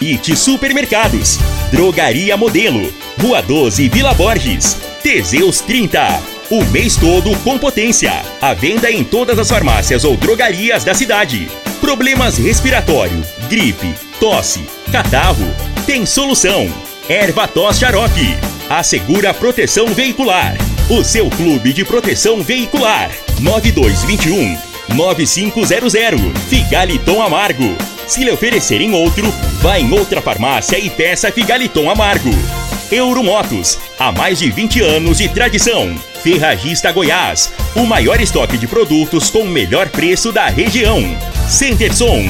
It Supermercados, Drogaria Modelo, Rua 12 Vila Borges, Teseus 30. O mês todo com potência. A venda em todas as farmácias ou drogarias da cidade. Problemas respiratório, gripe, tosse, catarro. Tem solução. Erva tos xarope. Assegura proteção veicular. O seu clube de proteção veicular. 9221 9500. Figaliton Amargo. Se lhe oferecerem outro, vá em outra farmácia e peça Figaliton Amargo. Euromotos, há mais de 20 anos de tradição. Ferragista Goiás, o maior estoque de produtos com o melhor preço da região. Centerson.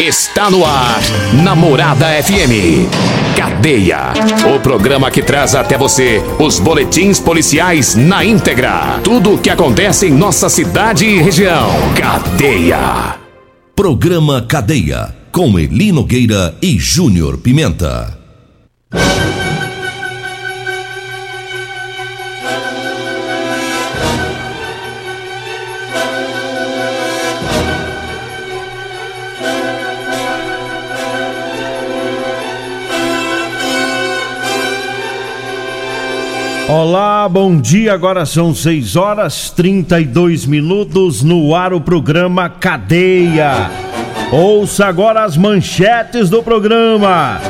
Está no ar, Namorada FM. Cadeia. O programa que traz até você os boletins policiais na íntegra. Tudo o que acontece em nossa cidade e região. Cadeia. Programa Cadeia, com Eli Nogueira e Júnior Pimenta. Olá, bom dia. Agora são 6 horas 32 minutos no ar o programa Cadeia. Ouça agora as manchetes do programa.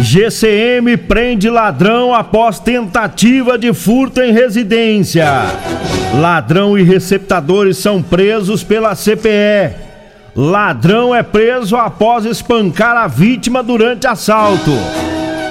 GCM prende ladrão após tentativa de furto em residência. Ladrão e receptadores são presos pela CPE. Ladrão é preso após espancar a vítima durante assalto.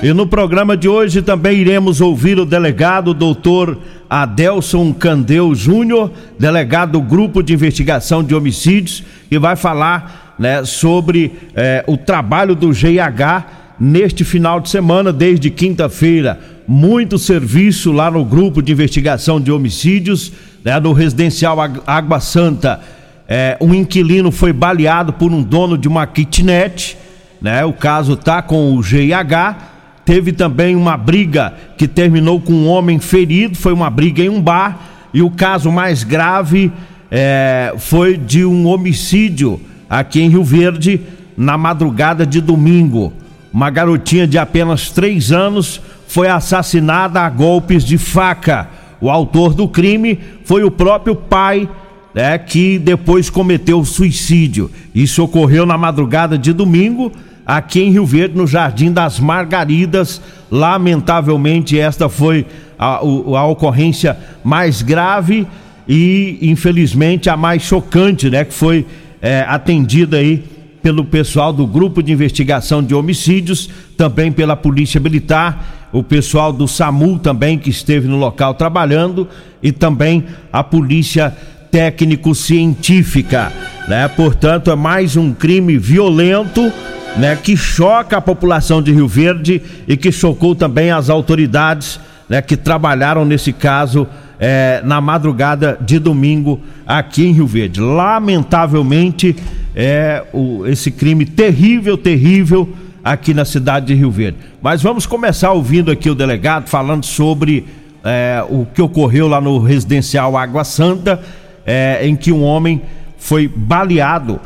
E no programa de hoje também iremos ouvir o delegado doutor Adelson Candeu Júnior, delegado do Grupo de Investigação de Homicídios, que vai falar né, sobre eh, o trabalho do GIH neste final de semana, desde quinta-feira. Muito serviço lá no Grupo de Investigação de Homicídios, né, no residencial Água Santa. Eh, um inquilino foi baleado por um dono de uma kitnet. Né, o caso tá com o GIH Teve também uma briga que terminou com um homem ferido, foi uma briga em um bar. E o caso mais grave é, foi de um homicídio aqui em Rio Verde, na madrugada de domingo. Uma garotinha de apenas três anos foi assassinada a golpes de faca. O autor do crime foi o próprio pai, né, que depois cometeu suicídio. Isso ocorreu na madrugada de domingo aqui em Rio Verde, no Jardim das Margaridas. Lamentavelmente, esta foi a, a ocorrência mais grave e, infelizmente, a mais chocante, né? Que foi é, atendida aí pelo pessoal do Grupo de Investigação de Homicídios, também pela Polícia Militar, o pessoal do SAMU também que esteve no local trabalhando e também a Polícia Técnico-Científica, né? Portanto, é mais um crime violento né, que choca a população de Rio Verde e que chocou também as autoridades né, que trabalharam nesse caso é, na madrugada de domingo aqui em Rio Verde. Lamentavelmente, é o, esse crime terrível, terrível aqui na cidade de Rio Verde. Mas vamos começar ouvindo aqui o delegado falando sobre é, o que ocorreu lá no residencial Água Santa, é, em que um homem foi baleado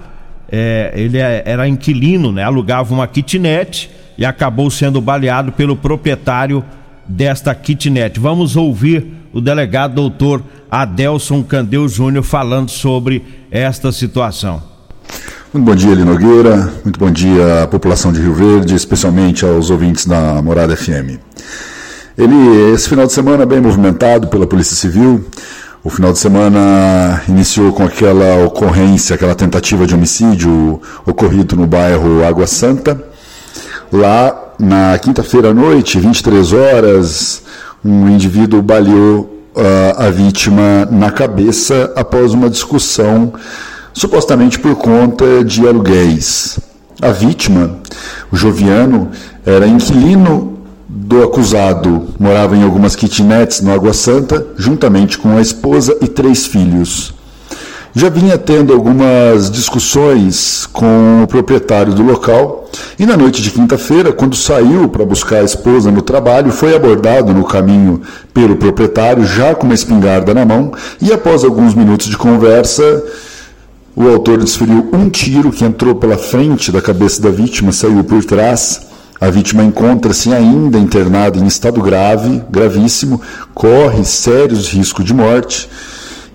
é, ele é, era inquilino, né? Alugava uma kitnet e acabou sendo baleado pelo proprietário desta kitnet. Vamos ouvir o delegado doutor Adelson Candeu Júnior falando sobre esta situação. Muito bom dia, Eli Nogueira. Muito bom dia à população de Rio Verde, especialmente aos ouvintes da Morada FM. Ele, esse final de semana, bem movimentado pela Polícia Civil, o final de semana iniciou com aquela ocorrência, aquela tentativa de homicídio ocorrido no bairro Água Santa. Lá, na quinta-feira à noite, 23 horas, um indivíduo baleou uh, a vítima na cabeça após uma discussão, supostamente por conta de aluguéis. A vítima, o Joviano, era inquilino do acusado morava em algumas kitnets no Água Santa, juntamente com a esposa e três filhos. Já vinha tendo algumas discussões com o proprietário do local e na noite de quinta-feira, quando saiu para buscar a esposa no trabalho, foi abordado no caminho pelo proprietário, já com uma espingarda na mão, e após alguns minutos de conversa, O autor desferiu um tiro que entrou pela frente da cabeça da vítima, saiu por trás. A vítima encontra-se ainda internada em estado grave, gravíssimo, corre sérios riscos de morte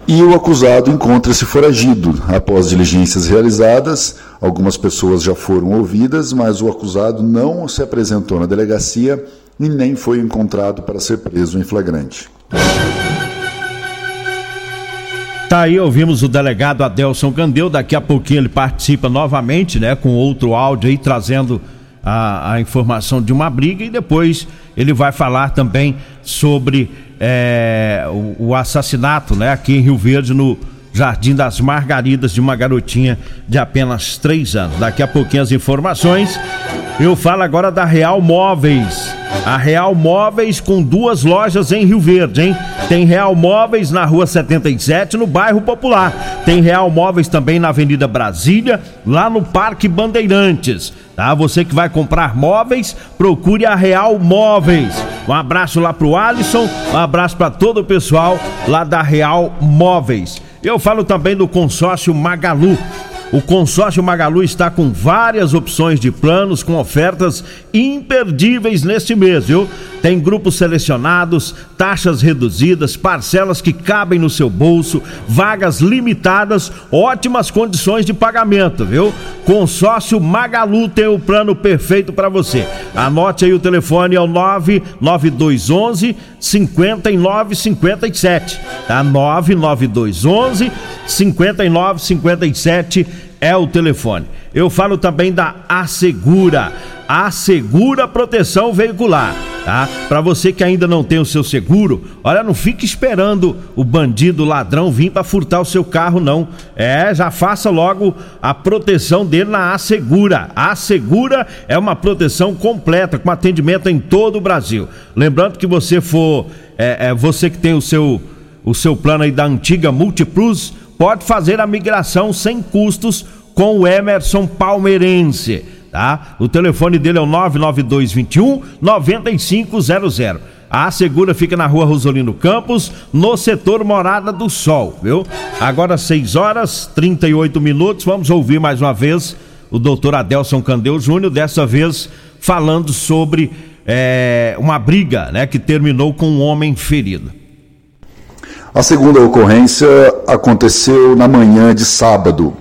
e o acusado encontra-se foragido. Após diligências realizadas, algumas pessoas já foram ouvidas, mas o acusado não se apresentou na delegacia e nem foi encontrado para ser preso em flagrante. Tá aí, ouvimos o delegado Adelson Candeu, daqui a pouquinho ele participa novamente, né, com outro áudio aí, trazendo a, a informação de uma briga e depois ele vai falar também sobre é, o, o, assassinato, né, aqui em Rio Verde, no Jardim das Margaridas, de uma garotinha de apenas três anos. Daqui a pouquinho as informações. Eu falo agora da Real Móveis. A Real Móveis com duas lojas em Rio Verde, hein? Tem Real Móveis na rua 77, no bairro Popular. Tem Real Móveis também na Avenida Brasília, lá no Parque Bandeirantes. Tá? Você que vai comprar móveis, procure a Real Móveis. Um abraço lá pro Alisson, um abraço para todo o pessoal lá da Real Móveis. Eu falo também do consórcio Magalu. O consórcio Magalu está com várias opções de planos com ofertas imperdíveis neste mês, viu? Tem grupos selecionados, taxas reduzidas, parcelas que cabem no seu bolso, vagas limitadas, ótimas condições de pagamento, viu? Consórcio Magalu tem o plano perfeito para você. Anote aí o telefone é o 99211 5957, tá? 99211 5957 é o telefone. Eu falo também da Assegura. Assegura Proteção Veicular, tá? Para você que ainda não tem o seu seguro, olha, não fique esperando o bandido, ladrão vir para furtar o seu carro não. É, já faça logo a proteção dele na Assegura. Assegura é uma proteção completa com atendimento em todo o Brasil. Lembrando que você for é, é você que tem o seu o seu plano aí da antiga Multiplus, pode fazer a migração sem custos com o Emerson Palmeirense, tá? O telefone dele é o 99221 9500. A Segura fica na rua Rosolino Campos, no setor Morada do Sol, viu? Agora 6 horas 38 minutos, vamos ouvir mais uma vez o doutor Adelson Candeu Júnior, dessa vez falando sobre é, uma briga né, que terminou com um homem ferido. A segunda ocorrência aconteceu na manhã de sábado.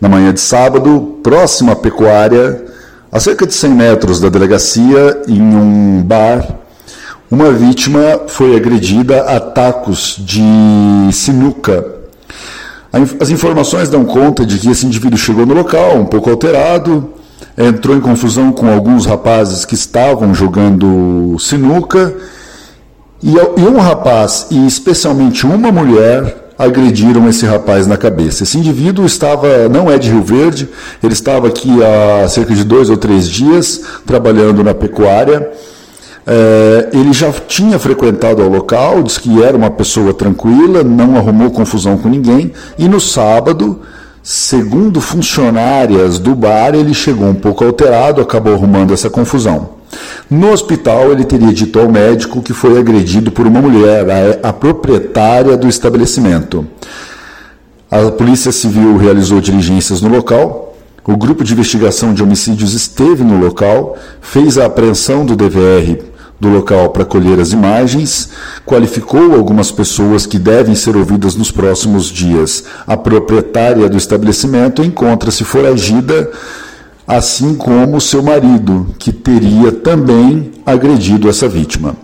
Na manhã de sábado, próximo à pecuária, a cerca de 100 metros da delegacia, em um bar, uma vítima foi agredida a tacos de sinuca. As informações dão conta de que esse indivíduo chegou no local um pouco alterado, entrou em confusão com alguns rapazes que estavam jogando sinuca e, e um rapaz, e especialmente uma mulher, agrediram esse rapaz na cabeça. Esse indivíduo estava, não é de Rio Verde, ele estava aqui há cerca de dois ou três dias trabalhando na pecuária. É, ele já tinha frequentado o local, disse que era uma pessoa tranquila, não arrumou confusão com ninguém, e no sábado, segundo funcionárias do bar, ele chegou um pouco alterado, acabou arrumando essa confusão. No hospital, ele teria dito ao médico que foi agredido por uma mulher, a, a proprietária do estabelecimento. A Polícia Civil realizou diligências no local. O grupo de investigação de homicídios esteve no local, fez a apreensão do DVR do local para colher as imagens, qualificou algumas pessoas que devem ser ouvidas nos próximos dias. A proprietária do estabelecimento encontra-se foragida assim como seu marido, que teria também agredido essa vítima.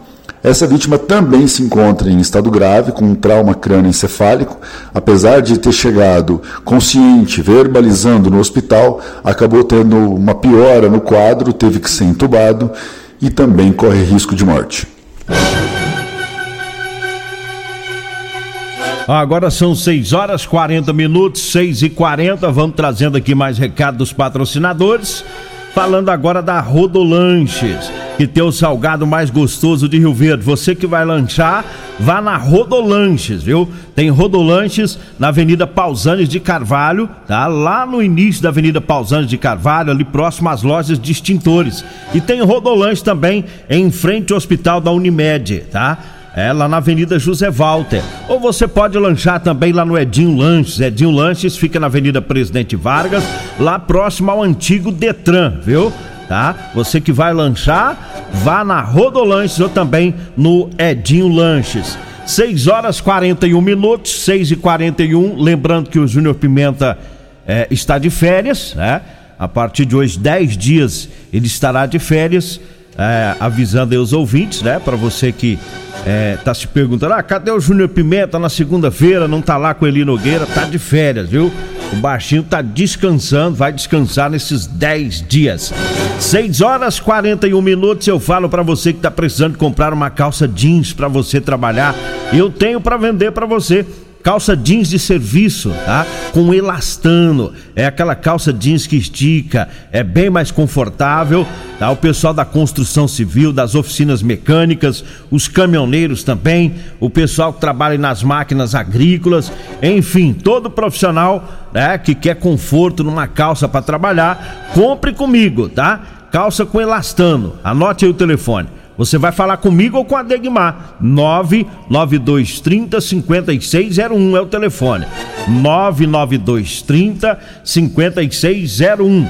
Essa vítima também se encontra em estado grave, com um trauma crânioencefálico. Apesar de ter chegado consciente, verbalizando no hospital, acabou tendo uma piora no quadro, teve que ser entubado e também corre risco de morte. Agora são 6 horas 40 minutos, 6 e 40 Vamos trazendo aqui mais recado dos patrocinadores. Falando agora da Rodolanches, que tem o salgado mais gostoso de Rio Verde. Você que vai lanchar, vá na Rodolanches, viu? Tem Rodolanches na Avenida Pausanes de Carvalho, tá? Lá no início da Avenida Pausanes de Carvalho, ali próximo às lojas de extintores. E tem Rodolanches também em frente ao Hospital da Unimed, tá? É lá na Avenida José Walter. Ou você pode lanchar também lá no Edinho Lanches. Edinho Lanches fica na Avenida Presidente Vargas, lá próximo ao antigo Detran, viu? Tá? Você que vai lanchar, vá na Rodolanches ou também no Edinho Lanches. 6 horas 41 minutos, 6 e 41 Lembrando que o Júnior Pimenta é, está de férias, né? A partir de hoje, 10 dias, ele estará de férias. É, avisando aí os ouvintes, né? Para você que é, tá se perguntando, ah, cadê o Júnior Pimenta na segunda-feira? Não tá lá com Eli Nogueira, tá de férias, viu? O baixinho tá descansando, vai descansar nesses 10 dias. 6 horas 41 minutos. Eu falo para você que tá precisando comprar uma calça jeans para você trabalhar. Eu tenho para vender para você calça jeans de serviço, tá? Com elastano. É aquela calça jeans que estica, é bem mais confortável, tá? O pessoal da construção civil, das oficinas mecânicas, os caminhoneiros também, o pessoal que trabalha nas máquinas agrícolas, enfim, todo profissional, né, que quer conforto numa calça para trabalhar, compre comigo, tá? Calça com elastano. Anote aí o telefone. Você vai falar comigo ou com a Degmar. 99230 5601 é o telefone. 99230 5601.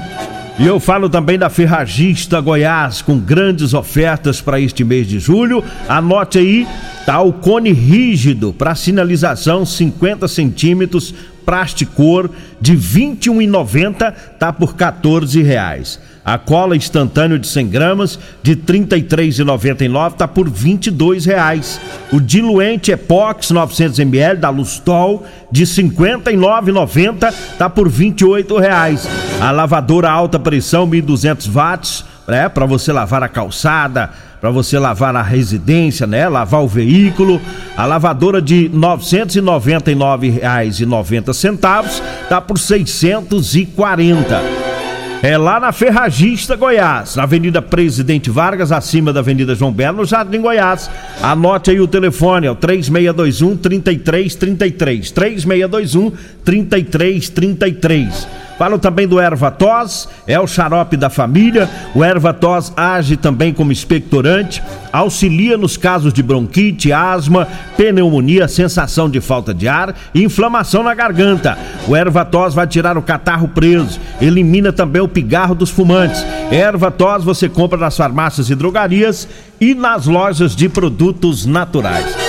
E eu falo também da Ferragista Goiás, com grandes ofertas para este mês de julho. Anote aí, tá o cone rígido para sinalização 50 centímetros, plasticor de R$ 21,90, tá por 14 reais. A cola instantânea de 100 gramas de R$ 33,99 está por R$ 22,00. O diluente Epox 900 ml da Lustol de R$ 59,90 está por R$ 28,00. A lavadora alta pressão 1200 watts, é para você lavar a calçada, para você lavar a residência, né? Lavar o veículo. A lavadora de R$ 999,90 tá por R$ 640. É lá na Ferragista Goiás, na Avenida Presidente Vargas, acima da Avenida João Belo, no Jardim Goiás. Anote aí o telefone, é o 3621 3333. 3621 3333. Falo também do erva tos, é o xarope da família. O erva tos age também como expectorante, auxilia nos casos de bronquite, asma, pneumonia, sensação de falta de ar e inflamação na garganta. O erva tos vai tirar o catarro preso, elimina também o pigarro dos fumantes. Erva tos você compra nas farmácias e drogarias e nas lojas de produtos naturais.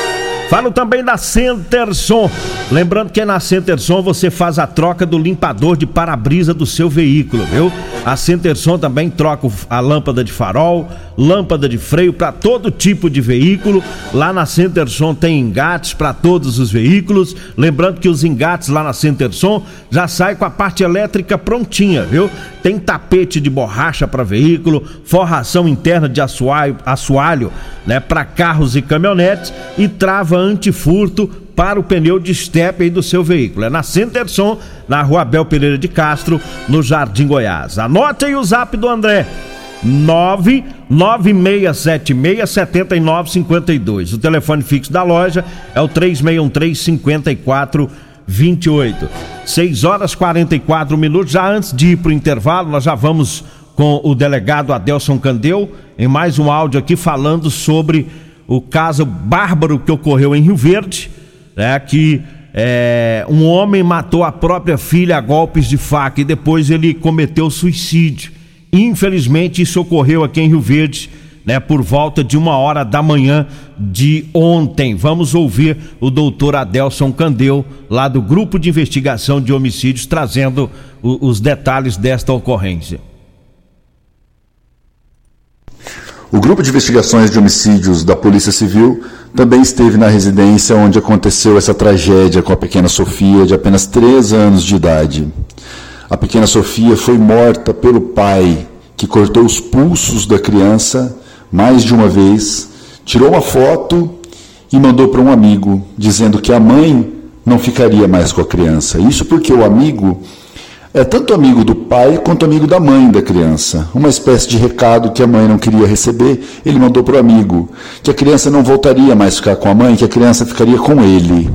Falo também da Centerson. Lembrando que na Centerson você faz a troca do limpador de para-brisa do seu veículo, viu? A Centerson também troca a lâmpada de farol, lâmpada de freio para todo tipo de veículo. Lá na Centerson tem engates para todos os veículos. Lembrando que os engates lá na Centerson já sai com a parte elétrica prontinha, viu? Tem tapete de borracha para veículo, forração interna de assoalho, assoalho né, para carros e caminhonetes e trava antifurto para o pneu de estepe aí do seu veículo. É na Centerson, na rua Abel Pereira de Castro, no Jardim Goiás. Anote aí o zap do André. 996767952. O telefone fixo da loja é o 3613-5428. 6 horas 44 minutos. Já antes de ir para o intervalo, nós já vamos com o delegado Adelson Candeu em mais um áudio aqui falando sobre o caso bárbaro que ocorreu em Rio Verde, né, que é, um homem matou a própria filha a golpes de faca e depois ele cometeu suicídio. Infelizmente, isso ocorreu aqui em Rio Verde, né, por volta de uma hora da manhã de ontem. Vamos ouvir o doutor Adelson Candeu, lá do Grupo de Investigação de Homicídios, trazendo o, os detalhes desta ocorrência. O grupo de investigações de homicídios da Polícia Civil também esteve na residência onde aconteceu essa tragédia com a pequena Sofia, de apenas 3 anos de idade. A pequena Sofia foi morta pelo pai, que cortou os pulsos da criança mais de uma vez, tirou uma foto e mandou para um amigo, dizendo que a mãe não ficaria mais com a criança. Isso porque o amigo é tanto amigo do pai quanto amigo da mãe da criança. Uma espécie de recado que a mãe não queria receber, ele mandou para o amigo, que a criança não voltaria mais ficar com a mãe, que a criança ficaria com ele.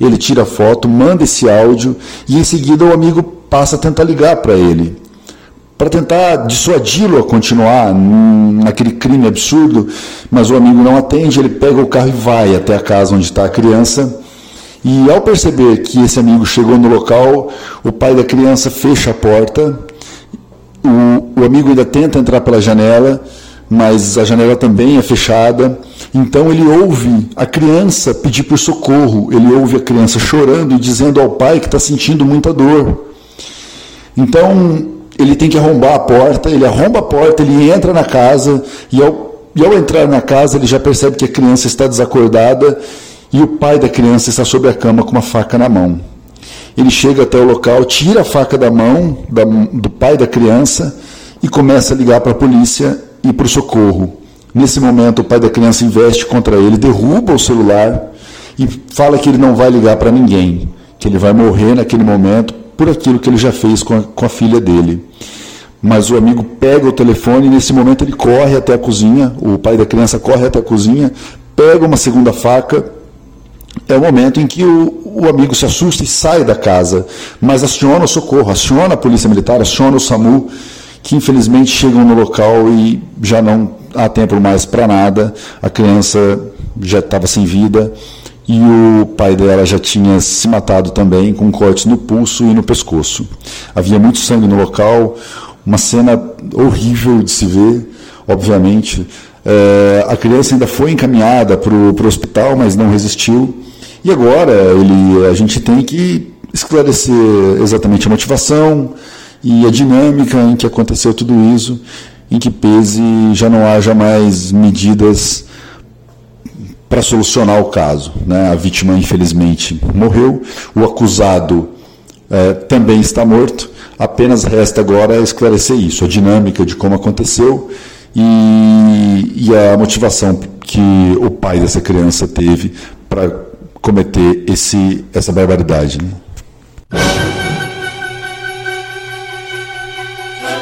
Ele tira a foto, manda esse áudio e em seguida o amigo passa a tentar ligar para ele. para tentar dissuadi-lo a continuar naquele crime absurdo, mas o amigo não atende, ele pega o carro e vai até a casa onde está a criança. E ao perceber que esse amigo chegou no local, o pai da criança fecha a porta, o, o amigo ainda tenta entrar pela janela, mas a janela também é fechada. Então ele ouve a criança pedir por socorro, ele ouve a criança chorando e dizendo ao pai que está sentindo muita dor. Então ele tem que arrombar a porta, ele arromba a porta, ele entra na casa. E ao, e ao entrar na casa ele já percebe que a criança está desacordada e o pai da criança está sobre a cama com uma faca na mão. Ele chega até o local, tira a faca da mão da, do pai da criança e começa a ligar para a polícia e para o socorro. Nesse momento, o pai da criança investe contra ele, derruba o celular e fala que ele não vai ligar para ninguém, que ele vai morrer naquele momento por aquilo que ele já fez com a, com a filha dele. Mas o amigo pega o telefone e nesse momento ele corre até a cozinha, o pai da criança corre até a cozinha, pega uma segunda faca. É o momento em que o, o amigo se assusta e sai da casa, mas aciona o socorro, aciona a polícia militar, aciona o SAMU, que infelizmente chegam no local e já não há tempo mais para nada. A criança já estava sem vida e o pai dela já tinha se matado também com cortes no pulso e no pescoço. Havia muito sangue no local, uma cena horrível de se ver, obviamente. É, a criança ainda foi encaminhada para o hospital, mas não resistiu. E agora ele, a gente tem que esclarecer exatamente a motivação e a dinâmica em que aconteceu tudo isso, em que pese já não haja mais medidas para solucionar o caso. Né? A vítima, infelizmente, morreu, o acusado é, também está morto, apenas resta agora esclarecer isso, a dinâmica de como aconteceu e, e a motivação que o pai dessa criança teve para cometer esse, essa barbaridade. Né?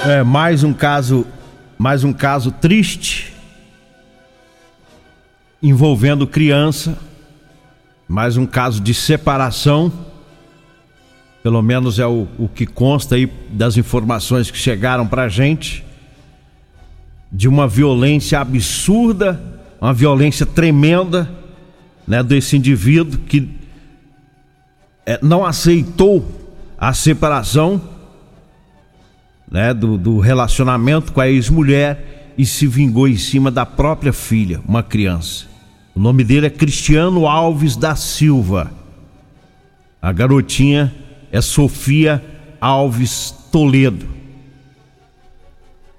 É, mais um caso, mais um caso triste envolvendo criança, mais um caso de separação, pelo menos é o, o que consta aí das informações que chegaram para a gente, de uma violência absurda, uma violência tremenda, né, desse indivíduo que é, não aceitou a separação, né, do, do relacionamento com a ex-mulher e se vingou em cima da própria filha, uma criança. O nome dele é Cristiano Alves da Silva. A garotinha é Sofia Alves Toledo.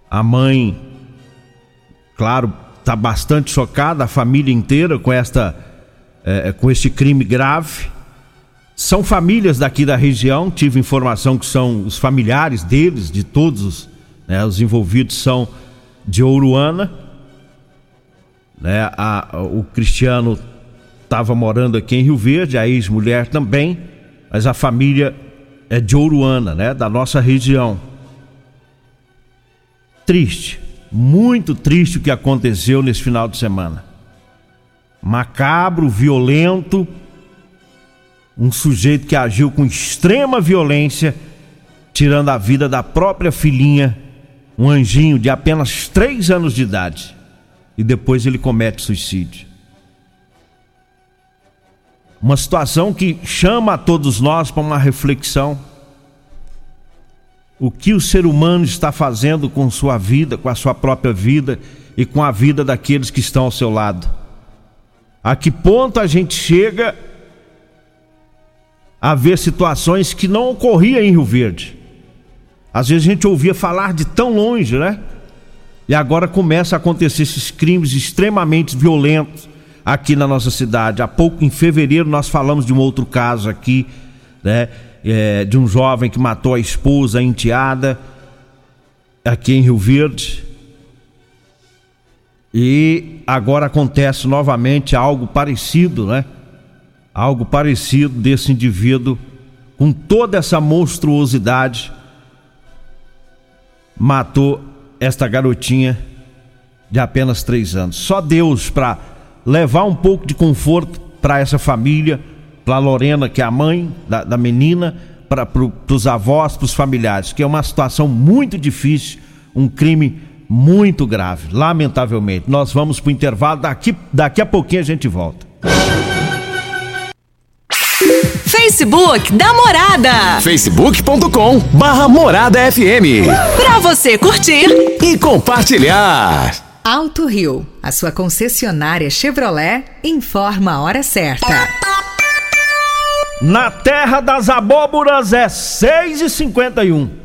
A mãe, claro, está bastante chocada, a família inteira com esta, é, é, com este crime grave. São famílias daqui da região, tive informação que são os familiares deles, de todos os, né, os envolvidos são de Ouruana né? A, o Cristiano estava morando aqui em Rio Verde, a ex-mulher também, mas a família é de Ouruana, né? Da nossa região. Triste, muito triste o que aconteceu nesse final de semana. Macabro, violento, um sujeito que agiu com extrema violência, tirando a vida da própria filhinha, um anjinho de apenas três anos de idade e depois ele comete suicídio. Uma situação que chama a todos nós para uma reflexão. O que o ser humano está fazendo com sua vida, com a sua própria vida e com a vida daqueles que estão ao seu lado? A que ponto a gente chega a ver situações que não ocorriam em Rio Verde? Às vezes a gente ouvia falar de tão longe, né? E agora começa a acontecer esses crimes extremamente violentos aqui na nossa cidade. Há pouco, em fevereiro, nós falamos de um outro caso aqui, né? É, de um jovem que matou a esposa, a enteada, aqui em Rio Verde. E agora acontece novamente algo parecido, né? Algo parecido desse indivíduo com toda essa monstruosidade matou esta garotinha de apenas três anos. Só Deus para levar um pouco de conforto para essa família, para Lorena, que é a mãe da, da menina, para pro, os avós, para os familiares, que é uma situação muito difícil, um crime muito grave, lamentavelmente. Nós vamos para o intervalo, daqui, daqui a pouquinho a gente volta. Facebook da Morada. facebook.com barra Morada FM. Pra você curtir e compartilhar. Alto Rio, a sua concessionária Chevrolet, informa a hora certa. Na terra das abóboras é 6 e 51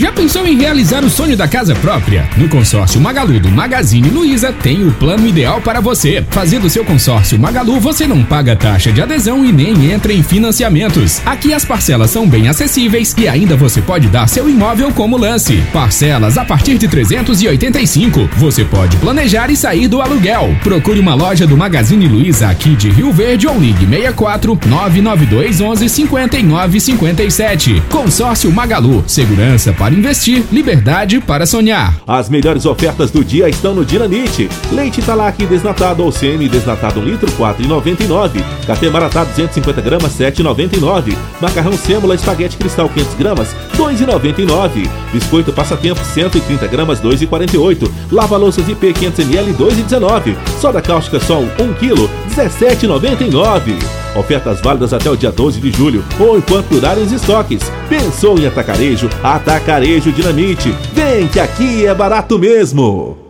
Já pensou em realizar o sonho da casa própria? No consórcio Magalu do Magazine Luiza tem o plano ideal para você. Fazendo seu consórcio Magalu, você não paga taxa de adesão e nem entra em financiamentos. Aqui as parcelas são bem acessíveis e ainda você pode dar seu imóvel como lance. Parcelas a partir de 385. Você pode planejar e sair do aluguel. Procure uma loja do Magazine Luiza aqui de Rio Verde ou ligue 64 992 11 59 57. Consórcio Magalu, segurança para investir, liberdade para sonhar. As melhores ofertas do dia estão no Dinamite. Leite Talac desnatado ou semi desnatado 1 litro 4,99. Café Maratá 250 gramas 7,99. Macarrão Sêmula espaguete cristal 500 gramas 2,99. Biscoito Passatempo 130 gramas 2,48. Lava louças IP 500 ml 2,19. Soda cáustica Sol 1 kg 17,99. Ofertas válidas até o dia 12 de julho ou enquanto durarem os estoques. Pensou em atacarejo? Atacarejo Dinamite. Vem que aqui é barato mesmo.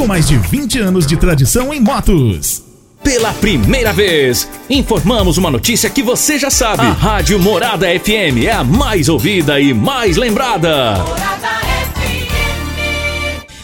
com mais de 20 anos de tradição em motos. Pela primeira vez, informamos uma notícia que você já sabe. A Rádio Morada FM é a mais ouvida e mais lembrada. Morada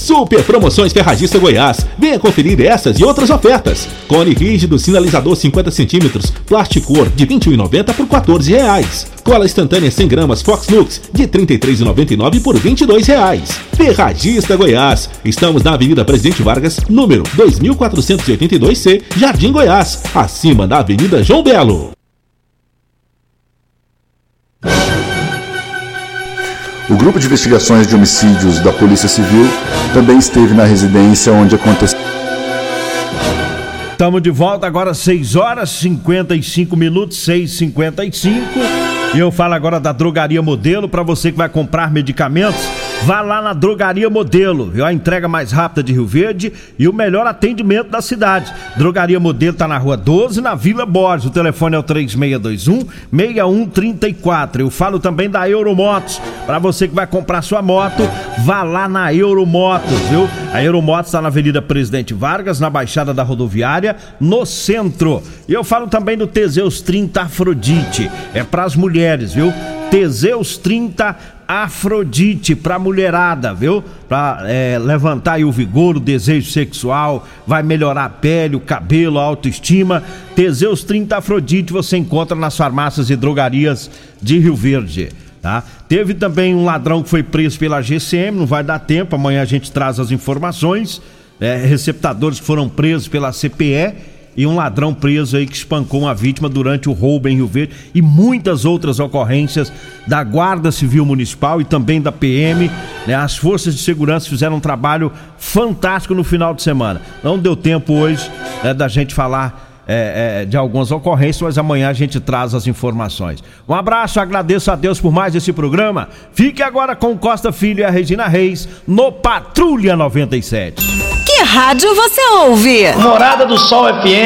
Super Promoções Ferragista Goiás. Venha conferir essas e outras ofertas. Cone rígido sinalizador 50 centímetros, plástico cor de R$ 21,90 por 14 reais. Cola instantânea 100 gramas Fox Lux de R$ 33,99 por 22 reais. Ferragista Goiás. Estamos na Avenida Presidente Vargas, número 2482C, Jardim Goiás, acima da Avenida João Belo. O grupo de investigações de homicídios da Polícia Civil também esteve na residência onde aconteceu. Estamos de volta agora 6 horas 55 minutos, 6h55. E eu falo agora da Drogaria Modelo para você que vai comprar medicamentos Vá lá na Drogaria Modelo, viu? A entrega mais rápida de Rio Verde e o melhor atendimento da cidade. Drogaria Modelo tá na Rua 12, na Vila Borges. O telefone é o 3621 6134. Eu falo também da Euromotos. Para você que vai comprar sua moto, vá lá na Euromotos, viu? A Euromotos está na Avenida Presidente Vargas, na Baixada da Rodoviária, no centro. E eu falo também do Teseus 30 Afrodite. É para as mulheres, viu? Teseus 30 Afrodite para mulherada, viu? Para é, levantar o vigor, o desejo sexual, vai melhorar a pele, o cabelo, a autoestima. Teseus 30 Afrodite você encontra nas farmácias e drogarias de Rio Verde. Tá? Teve também um ladrão que foi preso pela GCM, não vai dar tempo, amanhã a gente traz as informações. É, receptadores que foram presos pela CPE e um ladrão preso aí que espancou uma vítima durante o roubo em Rio Verde e muitas outras ocorrências da Guarda Civil Municipal e também da PM. Né? As forças de segurança fizeram um trabalho fantástico no final de semana. Não deu tempo hoje né, da gente falar. É, é, de algumas ocorrências, mas amanhã a gente traz as informações. Um abraço, agradeço a Deus por mais esse programa. Fique agora com Costa Filho e a Regina Reis no Patrulha 97. Que rádio você ouve? Morada do Sol FM.